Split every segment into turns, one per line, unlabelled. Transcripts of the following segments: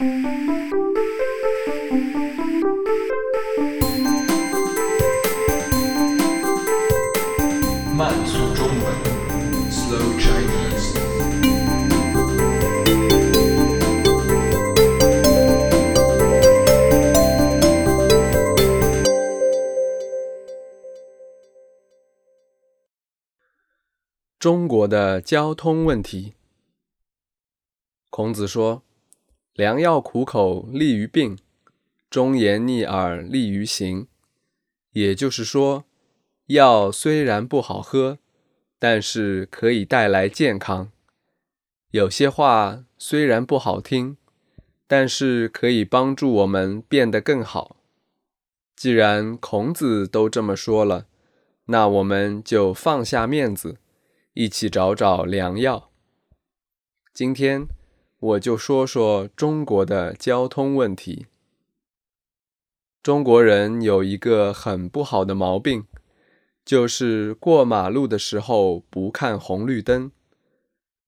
慢速中文，Slow Chinese。
中国的交通问题。孔子说：“良药苦口利于病，忠言逆耳利于行。”也就是说，药虽然不好喝，但是可以带来健康；有些话虽然不好听，但是可以帮助我们变得更好。既然孔子都这么说了，那我们就放下面子。一起找找良药。今天我就说说中国的交通问题。中国人有一个很不好的毛病，就是过马路的时候不看红绿灯。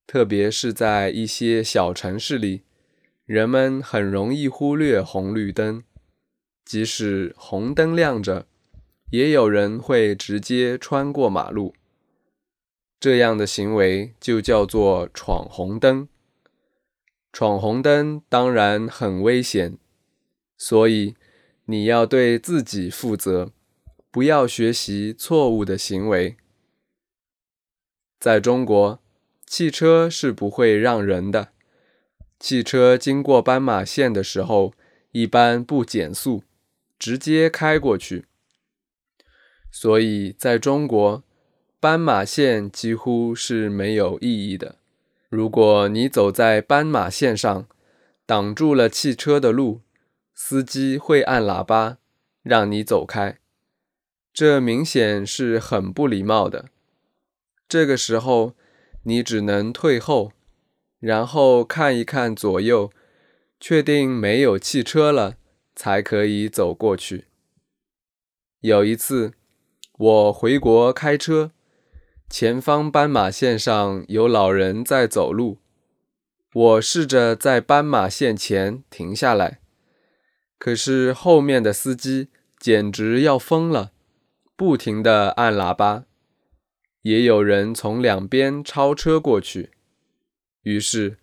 特别是在一些小城市里，人们很容易忽略红绿灯，即使红灯亮着，也有人会直接穿过马路。这样的行为就叫做闯红灯。闯红灯当然很危险，所以你要对自己负责，不要学习错误的行为。在中国，汽车是不会让人的。汽车经过斑马线的时候，一般不减速，直接开过去。所以，在中国。斑马线几乎是没有意义的。如果你走在斑马线上，挡住了汽车的路，司机会按喇叭让你走开，这明显是很不礼貌的。这个时候，你只能退后，然后看一看左右，确定没有汽车了，才可以走过去。有一次，我回国开车。前方斑马线上有老人在走路，我试着在斑马线前停下来，可是后面的司机简直要疯了，不停地按喇叭，也有人从两边超车过去，于是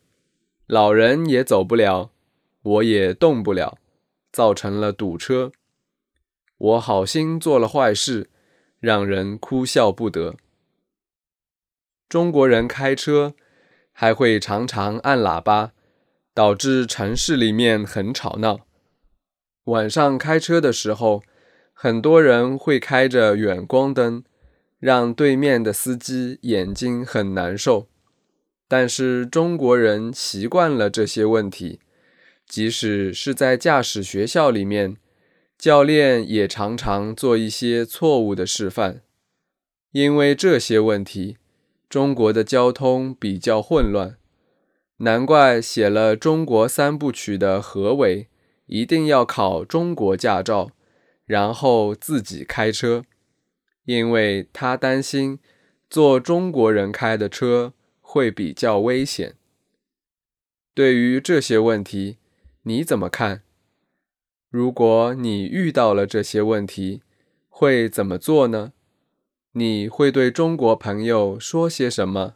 老人也走不了，我也动不了，造成了堵车。我好心做了坏事，让人哭笑不得。中国人开车还会常常按喇叭，导致城市里面很吵闹。晚上开车的时候，很多人会开着远光灯，让对面的司机眼睛很难受。但是中国人习惯了这些问题，即使是在驾驶学校里面，教练也常常做一些错误的示范，因为这些问题。中国的交通比较混乱，难怪写了《中国三部曲》的何伟一定要考中国驾照，然后自己开车，因为他担心坐中国人开的车会比较危险。对于这些问题，你怎么看？如果你遇到了这些问题，会怎么做呢？你会对中国朋友说些什么？